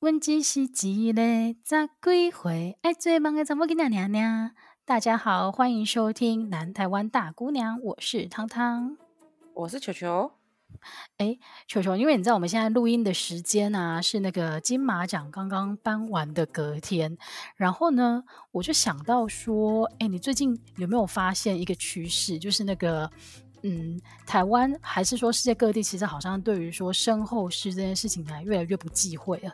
问只是一个十几岁爱做梦的查某囡仔娘娘。大家好，欢迎收听南台湾大姑娘，我是汤汤，我是球球。哎，球球，因为你知道我们现在录音的时间啊，是那个金马奖刚刚颁完的隔天，然后呢，我就想到说，哎，你最近有没有发现一个趋势，就是那个，嗯，台湾还是说世界各地，其实好像对于说身后事这件事情呢，越来越不忌讳了。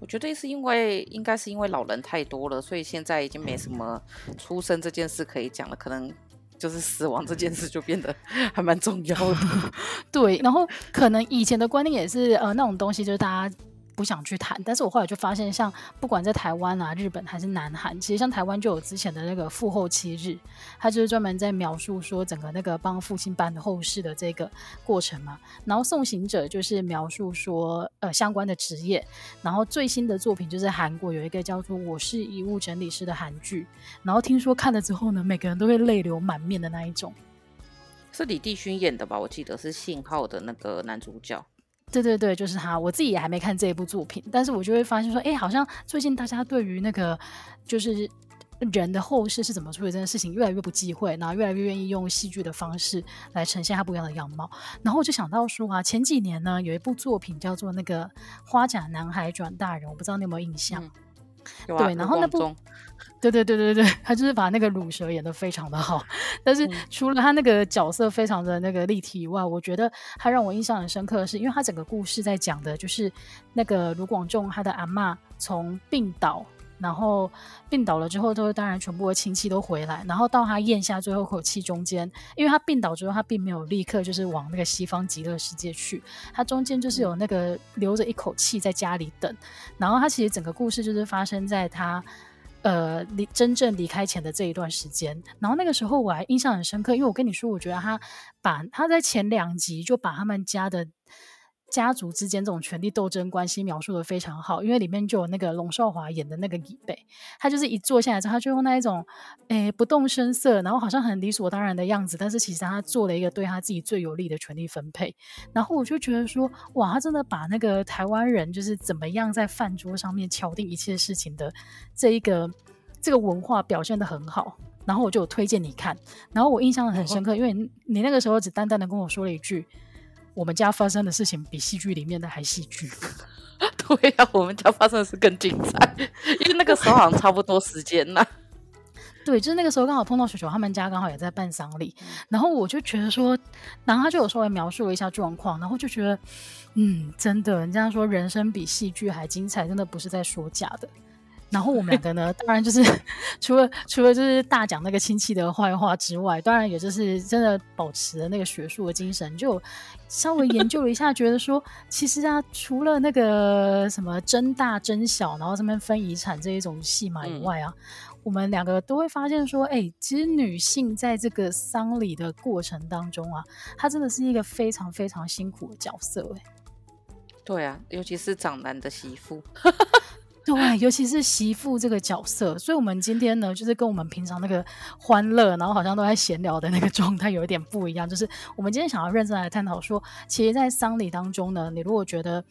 我觉得是因为，应该是因为老人太多了，所以现在已经没什么出生这件事可以讲了，可能就是死亡这件事就变得 还蛮重要的。对，然后可能以前的观念也是，呃，那种东西就是大家。不想去谈，但是我后来就发现，像不管在台湾啊、日本还是南韩，其实像台湾就有之前的那个父后七日，他就是专门在描述说整个那个帮父亲办后事的这个过程嘛。然后送行者就是描述说呃相关的职业。然后最新的作品就是韩国有一个叫做《我是遗物整理师》的韩剧，然后听说看了之后呢，每个人都会泪流满面的那一种。是李帝勋演的吧？我记得是信号的那个男主角。对对对，就是他。我自己也还没看这一部作品，但是我就会发现说，哎，好像最近大家对于那个就是人的后世是怎么处理这件事情，越来越不忌讳，然后越来越愿意用戏剧的方式来呈现他不一样的样貌。然后我就想到说啊，前几年呢有一部作品叫做那个《花甲男孩转大人》，我不知道你有没有印象？嗯有啊、对，然后那部，对对对对对，他就是把那个乳蛇演得非常的好，但是除了他那个角色非常的那个立体以外，我觉得他让我印象很深刻的是，因为他整个故事在讲的就是那个卢广仲他的阿嬷从病倒。然后病倒了之后，都当然全部的亲戚都回来。然后到他咽下最后一口气中间，因为他病倒之后，他并没有立刻就是往那个西方极乐世界去，他中间就是有那个留着一口气在家里等。然后他其实整个故事就是发生在他呃离真正离开前的这一段时间。然后那个时候我还印象很深刻，因为我跟你说，我觉得他把他在前两集就把他们家的。家族之间这种权力斗争关系描述的非常好，因为里面就有那个龙少华演的那个李贝，他就是一坐下来之后，他就用那一种诶不动声色，然后好像很理所当然的样子，但是其实他做了一个对他自己最有利的权力分配。然后我就觉得说，哇，他真的把那个台湾人就是怎么样在饭桌上面敲定一切事情的这一个这个文化表现的很好。然后我就有推荐你看，然后我印象很深刻，哦、因为你那个时候只淡淡的跟我说了一句。我们家发生的事情比戏剧里面的还戏剧。对呀、啊，我们家发生的事更精彩，因为那个时候好像差不多时间呐。对，就是那个时候刚好碰到球球他们家刚好也在办丧礼，然后我就觉得说，然后他就有稍微描述了一下状况，然后就觉得，嗯，真的，人家说人生比戏剧还精彩，真的不是在说假的。然后我们两个呢，当然就是 除了除了就是大讲那个亲戚的坏话之外，当然也就是真的保持了那个学术的精神，就稍微研究了一下，觉得说其实啊，除了那个什么争大争小，然后这边分遗产这一种戏码以外啊，嗯、我们两个都会发现说，哎，其实女性在这个丧礼的过程当中啊，她真的是一个非常非常辛苦的角色，哎。对啊，尤其是长男的媳妇。对，尤其是媳妇这个角色，所以我们今天呢，就是跟我们平常那个欢乐，然后好像都在闲聊的那个状态有一点不一样。就是我们今天想要认真来探讨说，其实，在丧礼当中呢，你如果觉得，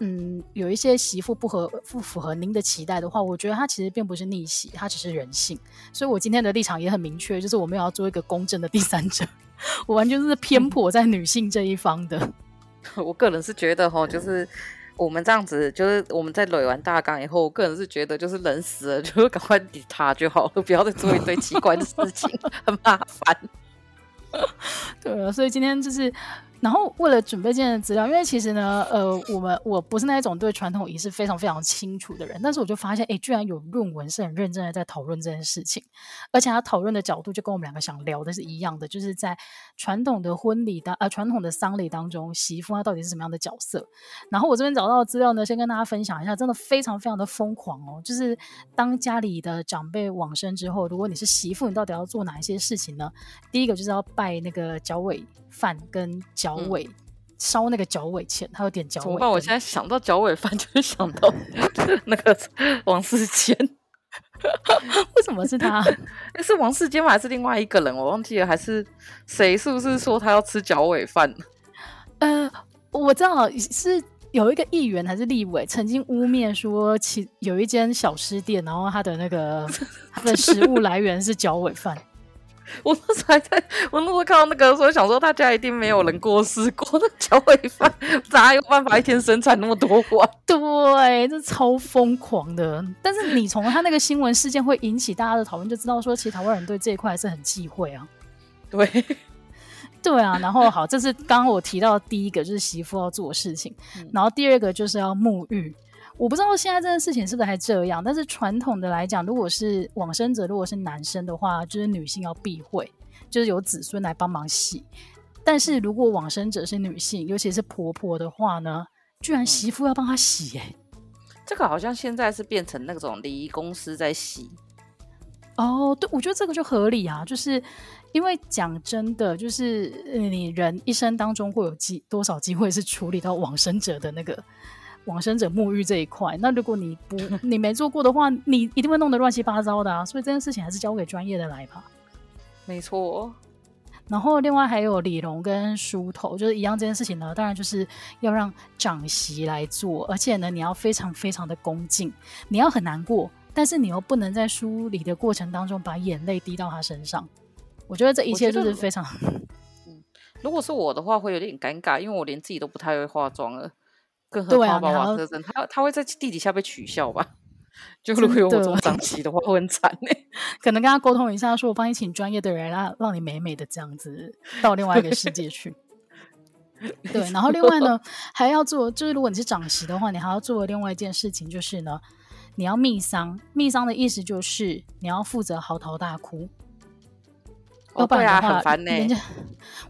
嗯，有一些媳妇不合不符合您的期待的话，我觉得她其实并不是逆袭，她只是人性。所以我今天的立场也很明确，就是我们要做一个公正的第三者，我完全是偏颇在女性这一方的。我个人是觉得哈，就是。我们这样子，就是我们在垒完大纲以后，我个人是觉得，就是人死了，就赶快理他就好了，不要再做一堆奇怪的事情，很麻烦。对啊，所以今天就是。然后为了准备这件资料，因为其实呢，呃，我们我不是那一种对传统仪式非常非常清楚的人，但是我就发现，哎，居然有论文是很认真的在讨论这件事情，而且他讨论的角度就跟我们两个想聊的是一样的，就是在传统的婚礼当呃传统的丧礼当中，媳妇她到底是什么样的角色？然后我这边找到的资料呢，先跟大家分享一下，真的非常非常的疯狂哦，就是当家里的长辈往生之后，如果你是媳妇，你到底要做哪一些事情呢？第一个就是要拜那个脚尾饭跟脚尾烧那个脚尾钱，他有点脚尾。怎么办？我现在想到脚尾饭，就是想到 那个 王世坚。为什么是他？是王世坚吗？还是另外一个人？我忘记了，还是谁？是不是说他要吃脚尾饭？呃，我知道是有一个议员还是立委曾经污蔑说，其有一间小吃店，然后他的那个他的食物来源是脚尾饭。我那时候还在，我那时候看到那个时候，想说大家一定没有人过世过，那脚尾饭 咋有办法一天生产那么多碗？对，这超疯狂的。但是你从他那个新闻事件会引起大家的讨论，就知道说，其实台湾人对这一块还是很忌讳啊。对。对啊，然后好，这是刚刚我提到的第一个，就是媳妇要做的事情。嗯、然后第二个就是要沐浴。我不知道现在这件事情是不是还这样，但是传统的来讲，如果是往生者，如果是男生的话，就是女性要避讳，就是有子孙来帮忙洗。但是如果往生者是女性，尤其是婆婆的话呢，居然媳妇要帮她洗、欸，哎、嗯，这个好像现在是变成那种礼仪公司在洗。哦，对，我觉得这个就合理啊，就是。因为讲真的，就是你人一生当中会有机多少机会是处理到往生者的那个往生者沐浴这一块。那如果你不 你没做过的话，你一定会弄得乱七八糟的啊。所以这件事情还是交给专业的来吧。没错。然后另外还有理容跟梳头，就是一样这件事情呢，当然就是要让长媳来做，而且呢，你要非常非常的恭敬，你要很难过，但是你又不能在梳理的过程当中把眼泪滴到他身上。我觉得这一切都是非常，嗯，如果是我的话，会有点尴尬，因为我连自己都不太会化妆了，更何况把瓦特森，他他会在地底下被取笑吧？就如果有我这种长媳的话，会很惨呢。可能跟他沟通一下，说我帮你请专业的人，让让你美美的这样子到另外一个世界去。对，然后另外呢，还要做，就是如果你是长媳的话，你还要做另外一件事情，就是呢，你要密丧。密丧的意思就是你要负责嚎啕大哭。要不然的话，哦啊、很烦呢。人家，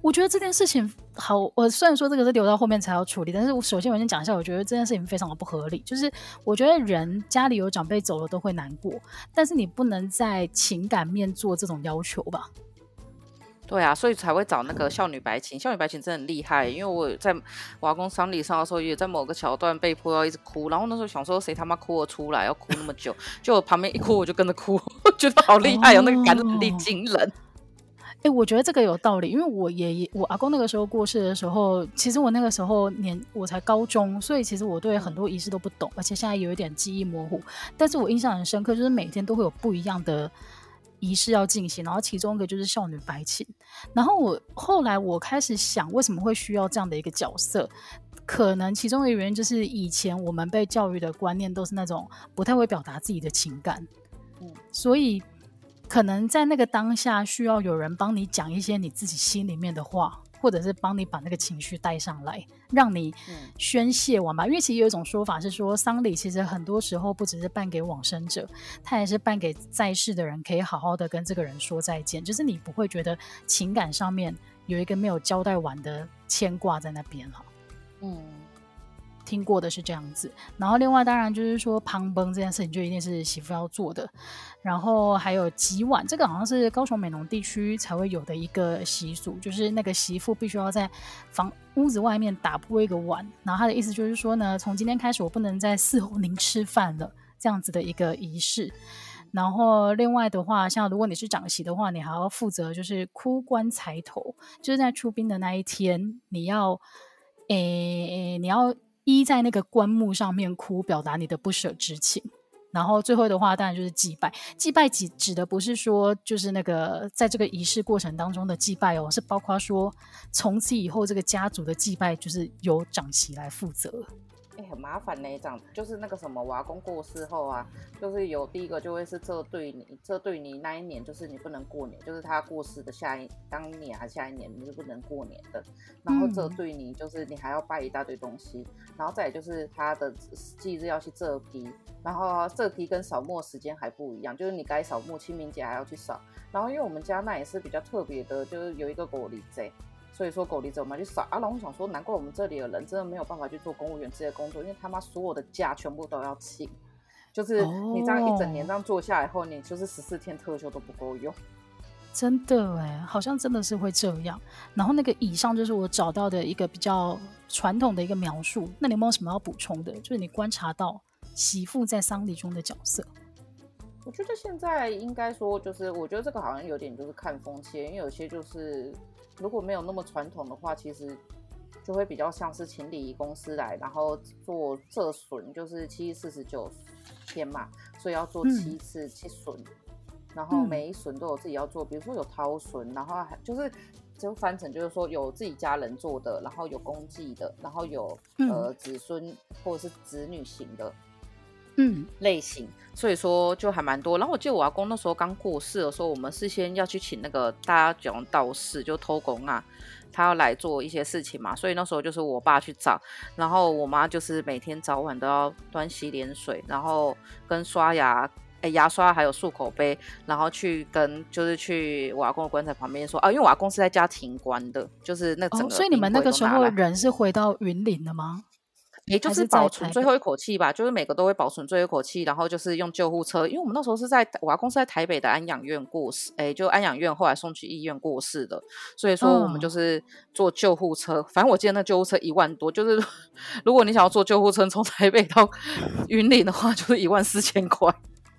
我觉得这件事情好。我虽然说这个是留到后面才要处理，但是我首先我先讲一下，我觉得这件事情非常的不合理。就是我觉得人家里有长辈走了都会难过，但是你不能在情感面做这种要求吧？对啊，所以才会找那个孝女白琴。孝女白琴真的很厉害，因为我在我阿公丧礼上的时候，也在某个桥段被迫要一直哭，然后那时候想说谁他妈哭了出来，要哭那么久，就我旁边一哭我就跟着哭，我觉得好厉害哦，那个感染力惊人。哎、欸，我觉得这个有道理，因为我爷爷、我阿公那个时候过世的时候，其实我那个时候年我才高中，所以其实我对很多仪式都不懂，而且现在有一点记忆模糊。但是我印象很深刻，就是每天都会有不一样的仪式要进行，然后其中一个就是少女白琴。然后我后来我开始想，为什么会需要这样的一个角色？可能其中一个原因就是以前我们被教育的观念都是那种不太会表达自己的情感，嗯，所以。可能在那个当下，需要有人帮你讲一些你自己心里面的话，或者是帮你把那个情绪带上来，让你宣泄完吧。嗯、因为其实有一种说法是说，丧礼其实很多时候不只是办给往生者，他也是办给在世的人，可以好好的跟这个人说再见。就是你不会觉得情感上面有一个没有交代完的牵挂在那边哈。嗯。听过的是这样子，然后另外当然就是说旁崩这件事情就一定是媳妇要做的，然后还有洗碗，这个好像是高雄美浓地区才会有的一个习俗，就是那个媳妇必须要在房屋子外面打破一个碗，然后他的意思就是说呢，从今天开始我不能在伺候您吃饭了，这样子的一个仪式。然后另外的话，像如果你是长媳的话，你还要负责就是哭棺材头，就是在出殡的那一天，你要诶你要。一在那个棺木上面哭，表达你的不舍之情。然后最后的话，当然就是祭拜。祭拜指指的不是说就是那个在这个仪式过程当中的祭拜哦，是包括说从此以后这个家族的祭拜就是由长媳来负责。哎、欸，很麻烦呢，这样就是那个什么，我阿公过世后啊，就是有第一个就会是这对你，这对你那一年就是你不能过年，就是他过世的下一当年还是下一年你是不能过年的。然后这对你就是你还要拜一大堆东西，嗯、然后再就是他的忌日要去这批，然后这批跟扫墓时间还不一样，就是你该扫墓清明节还要去扫。然后因为我们家那也是比较特别的，就是有一个狗礼贼。所以说狗离子我们去扫啊，然后我想说，难怪我们这里的人真的没有办法去做公务员这些工作，因为他妈所有的假全部都要请，就是你这样一整年这样做下来后，你就是十四天特休都不够用。真的哎，好像真的是会这样。然后那个以上就是我找到的一个比较传统的一个描述。那你有没有什么要补充的？就是你观察到媳妇在丧礼中的角色？我觉得现在应该说，就是我觉得这个好像有点就是看风气，因为有些就是。如果没有那么传统的话，其实就会比较像是请礼仪公司来，然后做这损，就是七四十九天嘛，所以要做七次七损，嗯、然后每一损都有自己要做，比如说有掏损，然后还就是就翻成就是说有自己家人做的，然后有公祭的，然后有、嗯、呃子孙或者是子女型的。嗯，类型，所以说就还蛮多。然后我记得我阿公那时候刚过世的时候，我们事先要去请那个大家讲道士，就偷工啊，他要来做一些事情嘛。所以那时候就是我爸去找，然后我妈就是每天早晚都要端洗脸水，然后跟刷牙，哎，牙刷还有漱口杯，然后去跟就是去我阿公的棺材旁边说啊，因为我阿公是在家庭棺的，就是那整个、哦。所以你们那个时候人是回到云林的吗？也就是保存最后一口气吧，就是每个都会保存最后一口气，然后就是用救护车，因为我们那时候是在我阿公是在台北的安养院过世，哎，就安养院后来送去医院过世的，所以说我们就是坐救护车，反正我记得那救护车一万多，就是 如果你想要坐救护车从台北到 云林的话，就是一万四千块。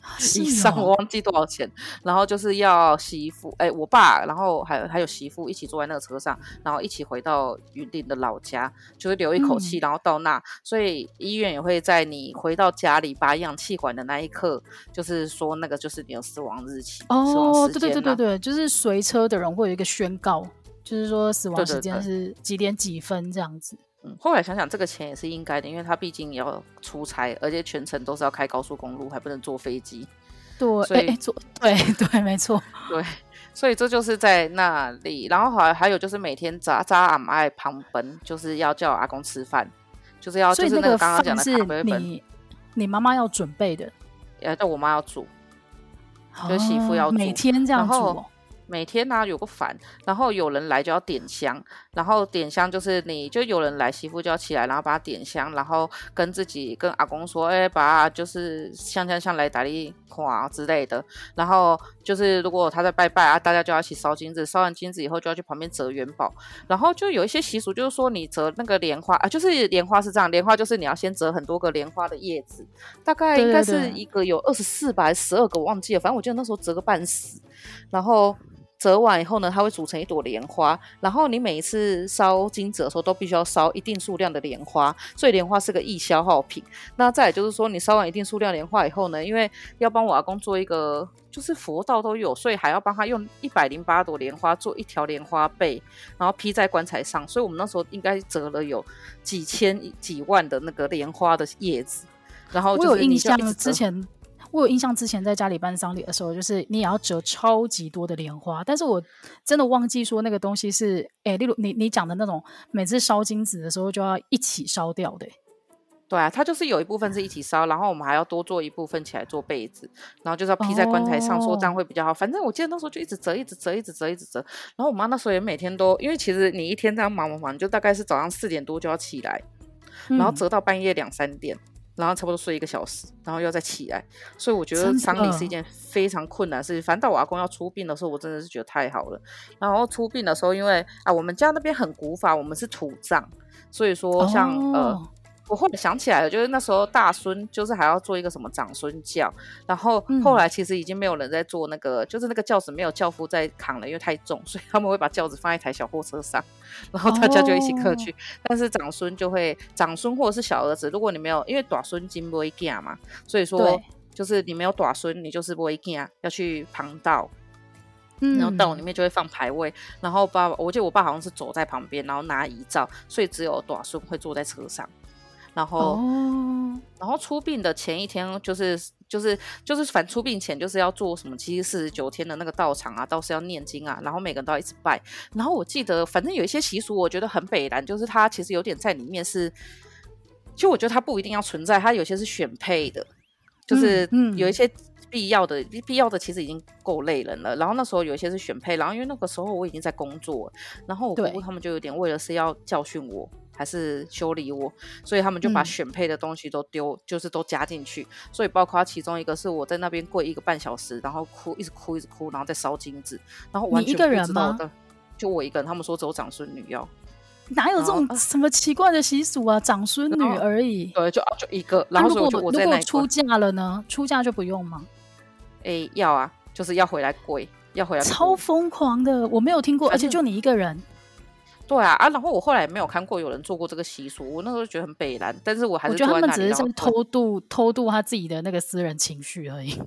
以上我忘记多少钱，然后就是要媳妇，哎，我爸，然后还有还有媳妇一起坐在那个车上，然后一起回到云林的老家，就是留一口气，然后到那，所以医院也会在你回到家里拔氧气管的那一刻，就是说那个就是你的死亡日期。哦，对对对对对，就是随车的人会有一个宣告，就是说死亡时间是几点几分这样子。后来想想，这个钱也是应该的，因为他毕竟也要出差，而且全程都是要开高速公路，还不能坐飞机。对，所以坐 对对，没错，对，所以这就是在那里。然后还还有就是每天扎扎阿妈爱旁奔，就是要叫阿公吃饭，就是要就是那个刚刚讲的是你你妈妈要准备的，呃，叫我妈要煮，就媳妇要煮，每天这样煮。每天呢、啊、有个饭，然后有人来就要点香，然后点香就是你就有人来，媳妇就要起来，然后把他点香，然后跟自己跟阿公说，哎，把就是香香香来打理花之类的，然后就是如果他在拜拜啊，大家就要一起烧金子，烧完金子以后就要去旁边折元宝，然后就有一些习俗，就是说你折那个莲花啊，就是莲花是这样，莲花就是你要先折很多个莲花的叶子，大概应该是一个有二十四吧，十二个，我忘记了，反正我记得那时候折个半死，然后。折完以后呢，它会组成一朵莲花。然后你每一次烧金纸的时候，都必须要烧一定数量的莲花，所以莲花是个易消耗品。那再也就是说，你烧完一定数量莲花以后呢，因为要帮我阿公做一个，就是佛道都有，所以还要帮他用一百零八朵莲花做一条莲花被，然后披在棺材上。所以我们那时候应该折了有几千几万的那个莲花的叶子。然后就是我有印象之前。我有印象，之前在家里办丧礼的时候，就是你也要折超级多的莲花，但是我真的忘记说那个东西是，哎、欸，例如你你讲的那种，每次烧金纸的时候就要一起烧掉的。对啊，它就是有一部分是一起烧，然后我们还要多做一部分起来做被子，然后就是要披在棺材上，说这样会比较好。反正我记得那时候就一直折，一直折，一直折，一直折。然后我妈那时候也每天都，因为其实你一天这样忙忙忙，就大概是早上四点多就要起来，然后折到半夜两三点。嗯然后差不多睡一个小时，然后又再起来，所以我觉得丧礼是一件非常困难的事情。反正到我阿公要出殡的时候，我真的是觉得太好了。然后出殡的时候，因为啊，我们家那边很古法，我们是土葬，所以说像、哦、呃。我后来想起来了，就是那时候大孙就是还要做一个什么长孙教，然后后来其实已经没有人在做那个，嗯、就是那个轿子没有轿夫在扛了，因为太重，所以他们会把轿子放在一台小货车上，然后大家就一起客去。哦、但是长孙就会长孙或者是小儿子，如果你没有，因为短孙金不会嫁嘛，所以说就是你没有短孙，你就是不会嫁，要去旁道，然后道里面就会放牌位，然后爸爸，我记得我爸好像是走在旁边，然后拿遗照，所以只有短孙会坐在车上。然后，oh. 然后出殡的前一天，就是就是就是，反出殡前就是要做什么其实四十九天的那个道场啊，道士要念经啊，然后每个人都要一直拜。然后我记得，反正有一些习俗，我觉得很北然，就是它其实有点在里面是，就我觉得它不一定要存在，它有些是选配的，就是有一些必要的，必要的其实已经够累人了。然后那时候有一些是选配，然后因为那个时候我已经在工作，然后我姑姑他们就有点为了是要教训我。还是修理我，所以他们就把选配的东西都丢，嗯、就是都加进去。所以包括其中一个是我在那边跪一个半小时，然后哭，一直哭，一直哭，然后再烧金子，然后完全不知道的，你一个人吗？就我一个人。他们说只有长孙女要，哪有这种什么奇怪的习俗啊？长孙女而已。对，就就一个。然后如果如果出嫁了呢？出嫁就不用吗？哎，要啊，就是要回来跪，要回来。超疯狂的，我没有听过，而且就你一个人。对啊啊！然后我后来也没有看过有人做过这个习俗，我那时候觉得很北蓝，但是我还是我觉得他们只是在偷渡偷渡他自己的那个私人情绪而已。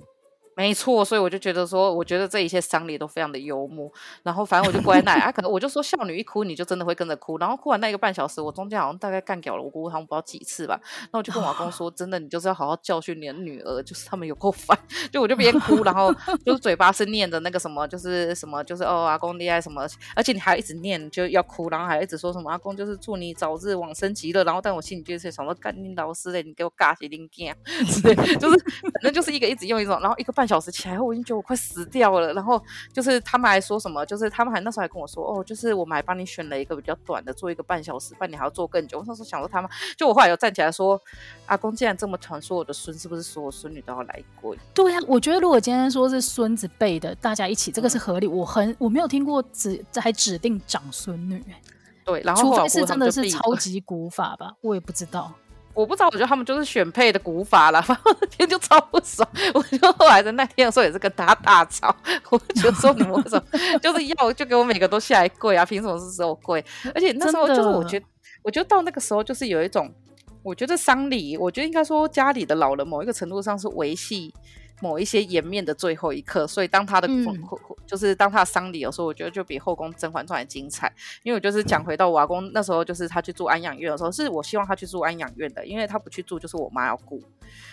没错，所以我就觉得说，我觉得这一切丧礼都非常的幽默。然后反正我就不爱奶啊，可能我就说，少女一哭，你就真的会跟着哭。然后哭完那一个半小时，我中间好像大概干掉了我姑姑他们不知道几次吧。那我就跟我阿公说，真的，你就是要好好教训你的女儿，就是他们有够烦。就我就边哭，然后就是嘴巴是念着那个什么，就是什么，就是哦阿公厉害什么，而且你还一直念就要哭，然后还一直说什么阿公就是祝你早日往生极乐。然后但我心里就是想说，干你老师嘞，你给我尬起零件，对，就是反正就是一个一直用一种，然后一个半小时起来后我。已经觉得我快死掉了，然后就是他们还说什么，就是他们还那时候还跟我说，哦，就是我们还帮你选了一个比较短的，做一个半小时，半你还要做更久。我那时候想说他们，就我后来有站起来说，阿公既然这么传说我的孙是不是所有孙女都要来过？对呀、啊，我觉得如果今天说是孙子辈的，大家一起，这个是合理。嗯、我很我没有听过指还指定长孙女，对，然后后除非是真的是超级古法吧，我也不知道。我不知道，我觉得他们就是选配的古法了。反正那天就超不爽，我就后来的那天的时候也是跟他大吵。我就说你们为什么就是要就给我每个都下来跪啊？凭什么是只有跪？而且那时候就是我觉得，我觉得到那个时候就是有一种，我觉得丧礼，我觉得应该说家里的老人某一个程度上是维系。某一些颜面的最后一刻，所以当他的、嗯、就是当他的丧礼有时候，我觉得就比后宫《甄嬛传》还精彩。因为我就是讲回到我阿公那时候，就是他去住安养院的时候，是我希望他去住安养院的，因为他不去住，就是我妈要顾。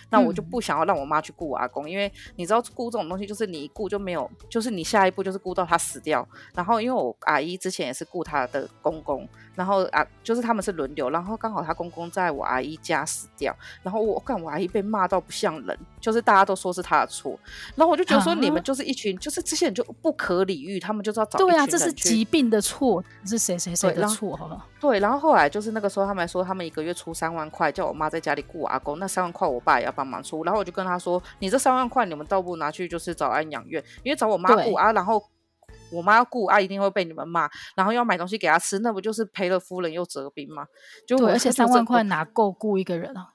那我就不想要让我妈去顾我阿公，因为你知道顾这种东西，就是你一顾就没有，就是你下一步就是顾到他死掉。然后因为我阿姨之前也是顾她的公公，然后啊，就是他们是轮流，然后刚好她公公在我阿姨家死掉，然后我看我阿姨被骂到不像人，就是大家都说是她的。错，然后我就觉得说你们就是一群，啊、就是这些人就不可理喻，他们就是要找对啊，这是疾病的错，是谁谁谁的错？好吧？对，然后后来就是那个时候，他们还说他们一个月出三万块，叫我妈在家里顾我阿公，那三万块我爸也要帮忙出，然后我就跟他说，你这三万块你们倒不如拿去就是找安养院，因为找我妈顾啊，然后我妈要顾啊，一定会被你们骂，然后要买东西给她吃，那不就是赔了夫人又折兵吗？就对，而且三万块哪够雇一个人啊？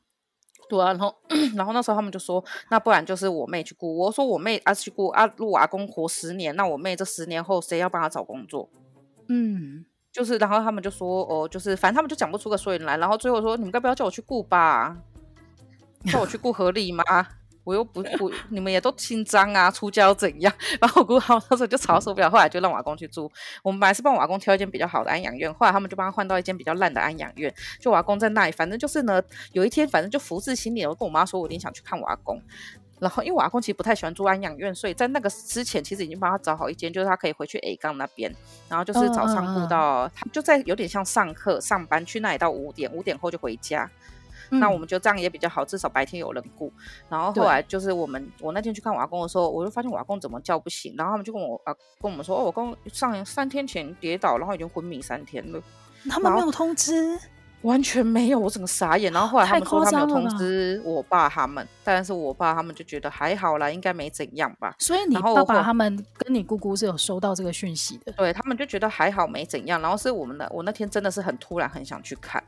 对啊，然后然后那时候他们就说，那不然就是我妹去雇。我说我妹啊去雇啊，如果阿公活十年，那我妹这十年后谁要帮她找工作？嗯，就是然后他们就说哦，就是反正他们就讲不出个所以然来。然后最后说你们该不要叫我去雇吧？叫我去顾合理吗？我又不不，你们也都姓张啊，出家又怎样？然后我姑他们那时候就吵受不了，后来就让我阿公去住。我们本来是帮我阿公挑一间比较好的安养院，后来他们就帮他换到一间比较烂的安养院。就我阿公在那里，反正就是呢，有一天反正就福至心里，我跟我妈说，我有点想去看我阿公。然后因为我阿公其实不太喜欢住安养院，所以在那个之前其实已经帮他找好一间，就是他可以回去 A 杠那边，然后就是早上顾到他就在有点像上课上班去那里到五点，五点后就回家。那我们就这样也比较好，至少白天有人顾。然后后来就是我们，我那天去看我阿公的时候，我就发现我阿公怎么叫不醒。然后他们就跟我啊跟我们说，哦，我公上三天前跌倒，然后已经昏迷三天了。他们没有通知。完全没有，我整个傻眼。然后后来他们说他们有通知我爸他们，但是我爸他们就觉得还好啦，应该没怎样吧。所以你爸爸他们跟你姑姑是有收到这个讯息的，对，他们就觉得还好没怎样。然后是我们的，我那天真的是很突然很想去看，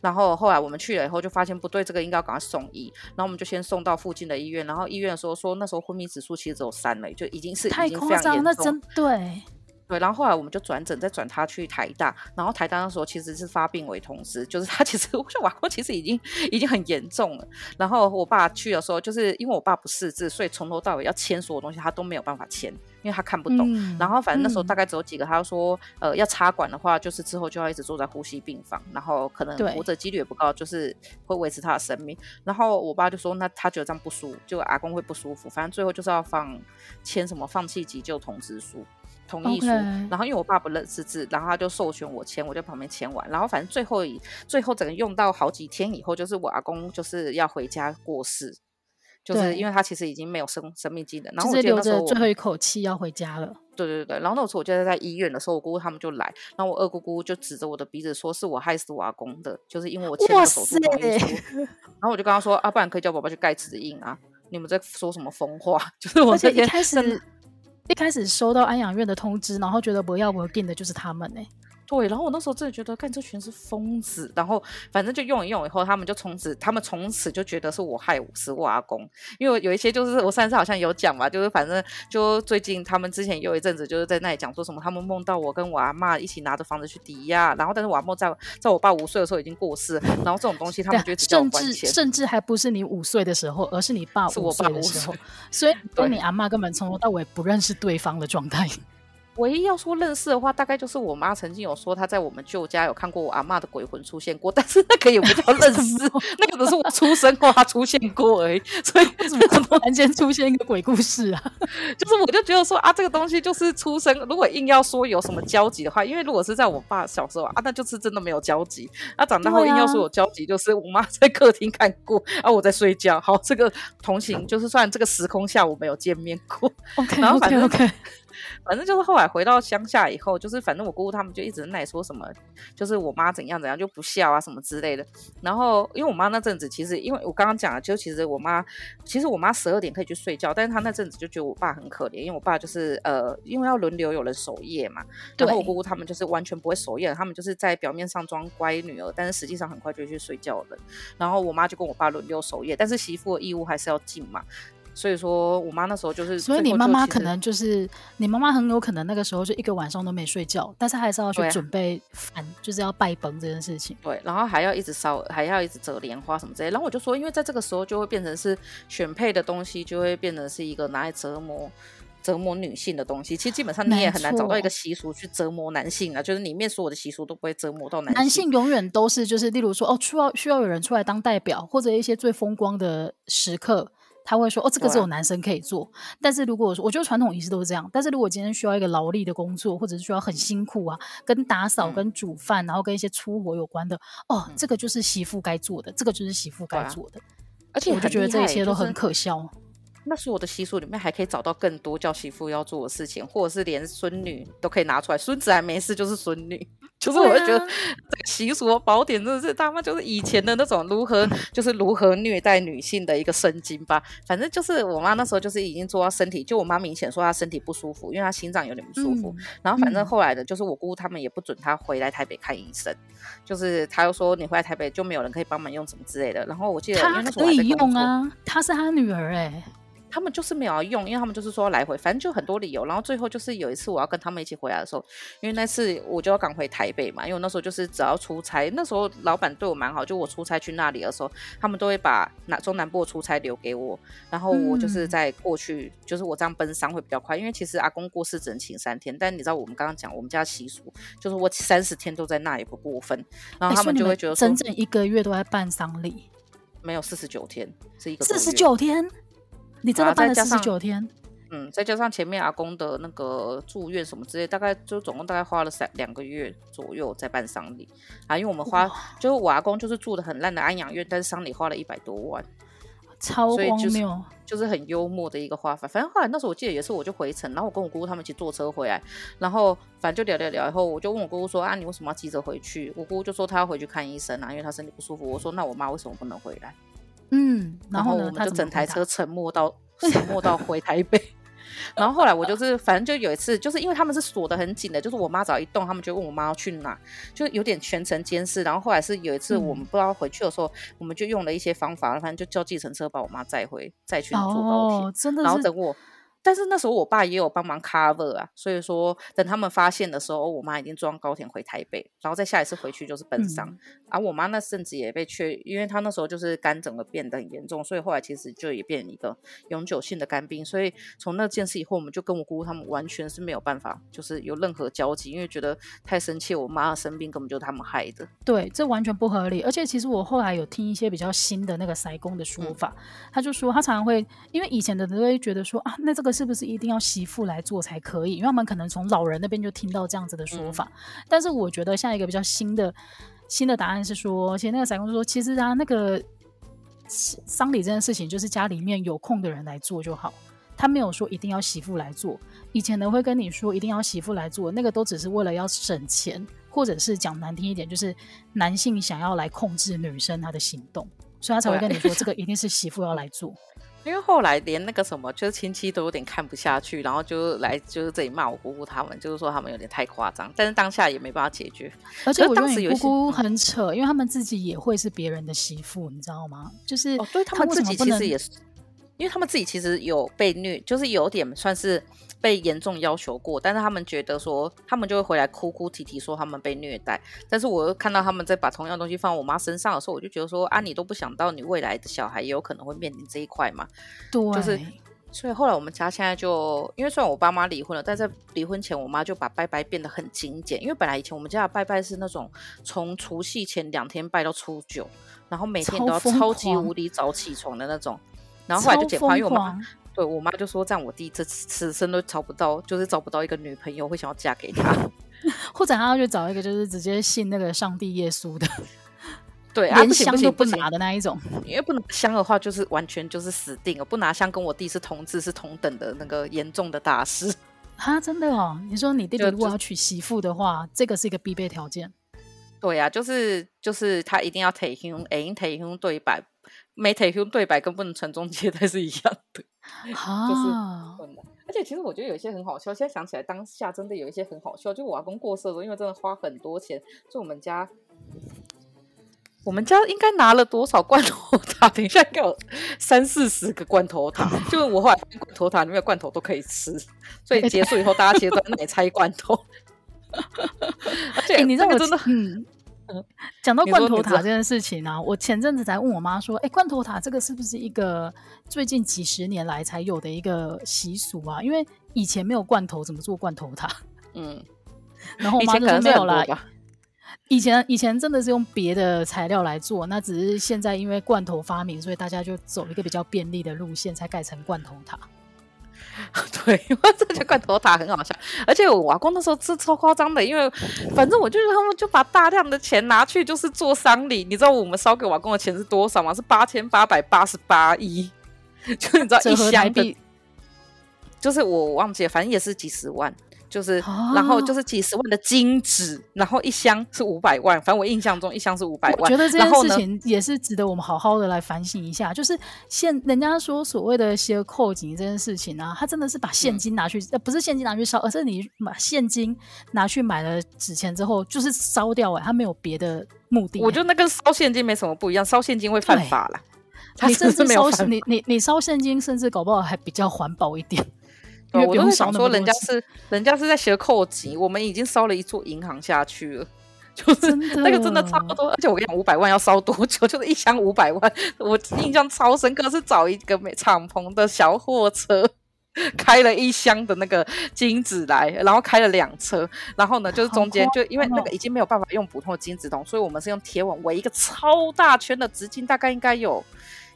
然后后来我们去了以后就发现不对，这个应该要赶快送医。然后我们就先送到附近的医院，然后医院说说那时候昏迷指数其实只有三了，就已经是太已经非常严重，那真对。对，然后后来我们就转诊，再转他去台大。然后台大那时候其实是发病危通知，就是他 其实我想我其实已经已经很严重了。然后我爸去的时候，就是因为我爸不识字，所以从头到尾要签所有东西他都没有办法签，因为他看不懂。嗯、然后反正那时候大概只有几个，他说呃要插管的话，就是之后就要一直坐在呼吸病房，然后可能活着几率也不高，就是会维持他的生命。然后我爸就说，那他觉得这样不舒服，就阿公会不舒服，反正最后就是要放签什么放弃急救通知书。同意书.然后因为我爸不认识字，然后他就授权我签，我在旁边签完，然后反正最后最后整个用到好几天以后，就是我阿公就是要回家过世，就是因为他其实已经没有生生命机能，然后我记得那时候留着最后一口气要回家了。对对对，然后那时候我记得在医院的时候，我姑姑他们就来，然后我二姑姑就指着我的鼻子说是我害死我阿公的，就是因为我签了手术同意书，然后我就跟他说啊，不然可以叫爸爸去盖指印啊，你们在说什么疯话？就是我这一开始。一开始收到安养院的通知，然后觉得不要不要定的就是他们呢、欸。对，然后我那时候真的觉得，干这全是疯子。然后反正就用一用以后，他们就从此，他们从此就觉得是我害我，是我阿公。因为有一些就是我上次好像有讲嘛，就是反正就最近他们之前有一阵子就是在那里讲说什么，他们梦到我跟我阿嬷一起拿着房子去抵押，然后但是我阿嬷在在我爸五岁的时候已经过世，然后这种东西他们就只叫我管钱。甚至甚至还不是你五岁的时候，而是你爸五岁的时候，所以 跟你阿嬷根本从头到尾不认识对方的状态。唯一要说认识的话，大概就是我妈曾经有说她在我们舅家有看过我阿嬷的鬼魂出现过，但是那个也不叫 认识，那个只是我出生后她出现过而已。所以为什么突然间出现一个鬼故事啊？就是我就觉得说啊，这个东西就是出生，如果硬要说有什么交集的话，因为如果是在我爸小时候啊，那就是真的没有交集。啊，长大后硬要说有交集，就是我妈在客厅看过啊，我在睡觉。好，这个同行就是算这个时空下我没有见面过。OK，然后反正 OK, okay。反正就是后来回到乡下以后，就是反正我姑姑他们就一直在说什么，就是我妈怎样怎样就不孝啊什么之类的。然后因为我妈那阵子其实，因为我刚刚讲了，就其实我妈其实我妈十二点可以去睡觉，但是她那阵子就觉得我爸很可怜，因为我爸就是呃，因为要轮流有人守夜嘛。然后我姑姑他们就是完全不会守夜，他们就是在表面上装乖女儿，但是实际上很快就去睡觉了。然后我妈就跟我爸轮流守夜，但是媳妇的义务还是要尽嘛。所以说我妈那时候就是，所以你妈妈可能就是你妈妈很有可能那个时候就一个晚上都没睡觉，但是还是要去准备饭，就是要拜崩这件事情。对，然后还要一直烧，还要一直折莲花什么之类。然后我就说，因为在这个时候就会变成是选配的东西，就会变成是一个拿来折磨折磨女性的东西。其实基本上你也很难找到一个习俗去折磨男性啊，就是里面所有的习俗都不会折磨到男性。男性永远都是就是，例如说哦，需要需要有人出来当代表，或者一些最风光的时刻。他会说：“哦，这个只有男生可以做。啊”但是如果说，我觉得传统仪式都是这样。但是如果今天需要一个劳力的工作，或者是需要很辛苦啊，跟打扫、跟煮饭、嗯，然后跟一些粗活有关的，哦，嗯、这个就是媳妇该做的，这个就是媳妇该做的。而且我就觉得这一切都很可笑。就是、那是我的习俗里面还可以找到更多叫媳妇要做的事情，或者是连孙女都可以拿出来，孙子还没事就是孙女。就是我会觉得 这个习俗的宝典真的是他妈就是以前的那种如何 就是如何虐待女性的一个圣经吧。反正就是我妈那时候就是已经做到身体，就我妈明显说她身体不舒服，因为她心脏有点不舒服。然后反正后来的就是我姑姑他们也不准她回来台北看医生，就是她又说你回来台北就没有人可以帮忙用什么之类的。然后我记得她可以用啊，她是她女儿哎。他们就是没有要用，因为他们就是说来回，反正就很多理由。然后最后就是有一次我要跟他们一起回来的时候，因为那次我就要赶回台北嘛，因为我那时候就是只要出差，那时候老板对我蛮好，就我出差去那里的时候，他们都会把南中南部的出差留给我，然后我就是在过去，嗯、就是我这样奔丧会比较快，因为其实阿公过世只能请三天，但你知道我们刚刚讲我们家习俗，就是我三十天都在那也不过分，然后他们就会觉得说整整一个月都在办丧礼，没有四十九天是一个四十九天。你真的办了四十九天，嗯，再加上前面阿公的那个住院什么之类，大概就总共大概花了三两个月左右在办丧礼啊，因为我们花，就是我阿公就是住的很烂的安养院，但是丧礼花了一百多万，超荒谬，就是，就是很幽默的一个花法。反正后来那时候我记得也是，我就回城，然后我跟我姑姑他们一起坐车回来，然后反正就聊聊聊，以后我就问我姑姑说啊，你为什么要急着回去？我姑姑就说她要回去看医生啊，因为她身体不舒服。我说那我妈为什么不能回来？嗯，然后，我们就整台车沉默到 沉默到回台北。然后后来我就是，反正就有一次，就是因为他们是锁的很紧的，就是我妈只要一动，他们就问我妈要去哪，就有点全程监视。然后后来是有一次我们不知道回去的时候，嗯、我们就用了一些方法，反正就叫计程车把我妈载回，再去坐高铁，哦，真的是，然后等我。但是那时候我爸也有帮忙 cover 啊，所以说等他们发现的时候，我妈已经装高铁回台北，然后再下一次回去就是奔丧。而、嗯啊、我妈那甚至也被确，因为她那时候就是肝整个变得很严重，所以后来其实就也变一个永久性的肝病。所以从那件事以后，我们就跟我姑姑他们完全是没有办法，就是有任何交集，因为觉得太生气，我妈生病根本就是他们害的。对，这完全不合理。而且其实我后来有听一些比较新的那个塞公的说法，嗯、他就说他常常会，因为以前的人都会觉得说啊，那这个是不是一定要？媳妇来做才可以，因为他们可能从老人那边就听到这样子的说法。嗯、但是我觉得，下一个比较新的新的答案是说，其实那个散工说，其实啊，那个丧礼这件事情，就是家里面有空的人来做就好。他没有说一定要媳妇来做。以前呢，会跟你说一定要媳妇来做，那个都只是为了要省钱，或者是讲难听一点，就是男性想要来控制女生她的行动，所以他才会跟你说，这个一定是媳妇要来做。因为后来连那个什么，就是亲戚都有点看不下去，然后就来就是这里骂我姑姑他们，就是说他们有点太夸张，但是当下也没办法解决。而且我当时姑姑很扯，因为他们自己也会是别人的媳妇，你知道吗？就是哦，对他们自己其实也是，因为他们自己其实有被虐，就是有点算是。被严重要求过，但是他们觉得说，他们就会回来哭哭啼啼说他们被虐待。但是我又看到他们在把同样东西放我妈身上的时候，我就觉得说啊，你都不想到你未来的小孩也有可能会面临这一块嘛？对，就是所以后来我们家现在就，因为虽然我爸妈离婚了，但在离婚前我妈就把拜拜变得很精简，因为本来以前我们家的拜拜是那种从除夕前两天拜到初九，然后每天都要超级无敌早起床的那种，然后后来就简化，因为我妈。对我妈就说，这样我弟这此生都找不到，就是找不到一个女朋友会想要嫁给他，或者他要去找一个就是直接信那个上帝耶稣的，对，连香都不拿的那一种，因为不拿香的话就是完全就是死定了，不拿香跟我弟是同志是同等的那个严重的大事啊，真的哦，你说你弟弟如果要娶媳妇的话，这个是一个必备条件，对呀、啊，就是就是他一定要提胸，哎，提胸对白，没提胸对白跟不能传宗接代是一样的。啊，就是而且其实我觉得有一些很好笑。现在想起来，当下真的有一些很好笑。就我阿公过世的时候，因为真的花很多钱，就我们家，我们家应该拿了多少罐头塔？等一下，应该有三四十个罐头塔。就我后来罐头塔里面的罐头都可以吃，所以结束以后，大家其实都在那里拆罐头。而且你这个真的，嗯。讲到罐头塔这件事情呢、啊，我前阵子才问我妈说：“哎、欸，罐头塔这个是不是一个最近几十年来才有的一个习俗啊？因为以前没有罐头，怎么做罐头塔？” 嗯，然后我妈就说：“没有啦，以前以前真的是用别的材料来做，那只是现在因为罐头发明，所以大家就走一个比较便利的路线，才改成罐头塔。” 对，这些罐头塔很好笑，而且我阿公那时候是超夸张的，因为反正我就是他们就把大量的钱拿去就是做丧礼，你知道我们烧给我阿公的钱是多少吗？是八千八百八十八亿，就你知道一箱的，就是我忘记了，反正也是几十万。就是，然后就是几十万的金纸，然后一箱是五百万，反正我印象中一箱是五百万。我觉得这件事情也是值得我们好好的来反省一下。就是现人家说所谓的些扣紧这件事情啊，他真的是把现金拿去，呃、嗯，不是现金拿去烧，而是你把现金拿去买了纸钱之后，就是烧掉哎，他没有别的目的。我觉得那跟烧现金没什么不一样，烧现金会犯法了。你甚至烧你你你烧现金，甚至搞不好还比较环保一点。我都想说，人家是人家是在学扣级，我们已经烧了一座银行下去了，就是 那个真的差不多。而且我跟你讲，五百万要烧多久？就是一箱五百万，我印象超深刻，是找一个敞篷的小货车，开了一箱的那个金子来，然后开了两车，然后呢，就是中间就因为那个已经没有办法用普通的金子筒，所以我们是用铁网围一个超大圈的直径，大概应该有。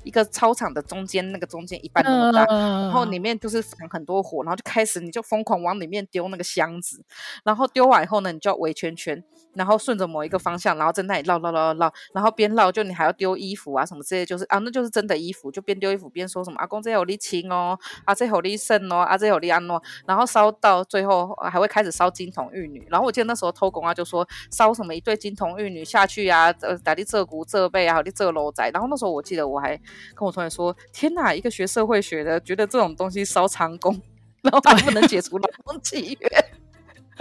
一个操场的中间，那个中间一半那么大，呃，然后里面就是放很多火，然后就开始你就疯狂往里面丢那个箱子，然后丢完以后呢，你就要围圈圈，然后顺着某一个方向，然后在那里绕绕绕绕，然后边绕就你还要丢衣服啊什么之类，就是啊那就是真的衣服，就边丢衣服边说什么阿公这有力轻哦，啊这有力胜哦，啊这有力安哦，然后烧到最后还会开始烧金童玉女，然后我记得那时候偷工啊就说烧什么一对金童玉女下去啊，呃打的这骨这背啊，好的这楼仔，然后那时候我记得我还。跟我同学说：“天哪，一个学社会学的，觉得这种东西烧长工，然后还不能解除劳动契约。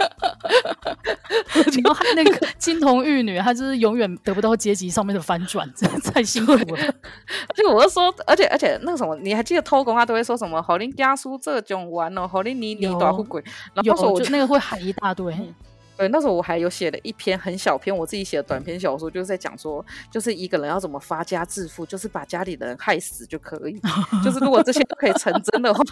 然后还那个金童玉女，她就是永远得不到阶级上面的翻转，真的太辛苦了。而且我就说，而且而且那个什么，你还记得偷工他都会说什么？好林家书这种玩哦，好林你你大富贵，然后我就那个会喊一大堆。”对，那时候我还有写了一篇很小篇，我自己写的短篇小说，就是在讲说，就是一个人要怎么发家致富，就是把家里的人害死就可以。就是如果这些都可以成真的话，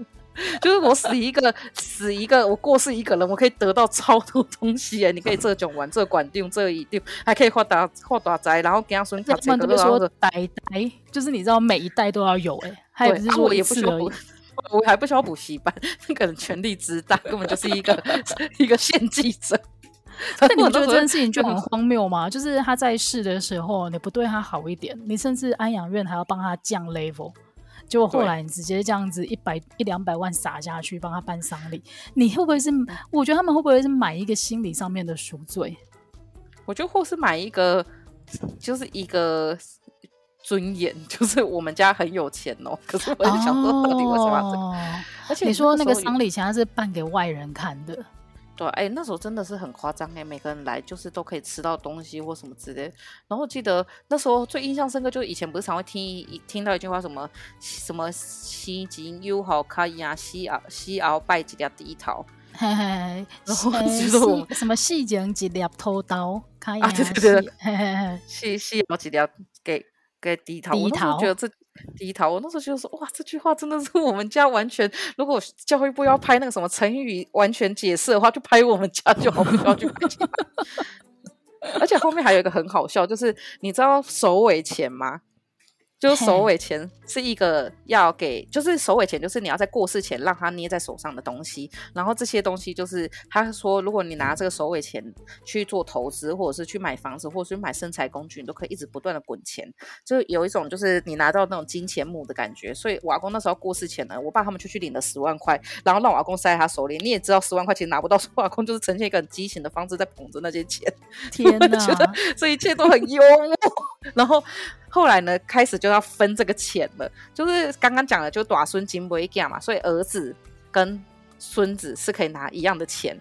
就是我死一个，死一个，我过世一个人，我可以得到超多东西哎！你可以这种玩，这管定，这一定，还可以发大发大宅，然后给他孙子。他们都说代代，就是你知道每一代都要有哎，还有就是我也不需要。我还不需要补习班，那个人权力之大，根本就是一个一个献祭者。那你觉得这件事情就很荒谬吗？就是他在世的时候，你不对他好一点，你甚至安养院还要帮他降 level，结果后来你直接这样子一百一两百万撒下去帮他办丧礼，你会不会是？我觉得他们会不会是买一个心理上面的赎罪？我觉得或是买一个，就是一个。尊严，就是我们家很有钱哦。可是我就想说，到底为什么要这个？哦、而且你说那个丧礼钱是办给外人看的。对，哎，那时候真的是很夸张哎，每个人来就是都可以吃到东西或什么之类。然后记得那时候最印象深刻，就是以前不是常会听听到一句话，什么什么西京友好可以啊，西熬西熬拜几粒低头，嘿嘿，然后 就是什么西京几粒偷刀，可以啊，对对对，嘿嘿嘿，西西熬几粒给给低头，低头，我觉得这。低头，我那时候就说哇，这句话真的是我们家完全。如果教育部要拍那个什么成语完全解释的话，就拍我们家就好，不需要去拍。而且后面还有一个很好笑，就是你知道首尾钱吗？就是首尾钱是一个要给，就是首尾钱就是你要在过世前让他捏在手上的东西，然后这些东西就是他说，如果你拿这个首尾钱去做投资，或者是去买房子，或者是买生财工具，你都可以一直不断的滚钱，就有一种就是你拿到那种金钱母的感觉。所以我阿公那时候过世前呢，我爸他们就去领了十万块，然后让我阿公塞在他手里。你也知道十万块钱拿不到，所以我阿公就是呈现一个很畸形的方式在捧着那些钱。天 哪，觉得这一切都很幽默，然后。后来呢，开始就要分这个钱了，就是刚刚讲的，就短孙金不一样嘛，所以儿子跟孙子是可以拿一样的钱，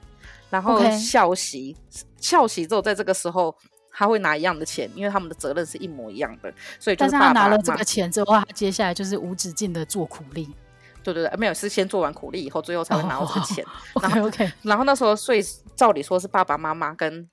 然后孝媳.孝媳之后在这个时候他会拿一样的钱，因为他们的责任是一模一样的，所以就是爸爸，但是他拿了这个钱之后，他接下来就是无止境的做苦力，对对对，没有是先做完苦力以后，最后才会拿到这个钱，oh, 然后 OK，, okay. 然后那时候所以照理说是爸爸妈妈跟。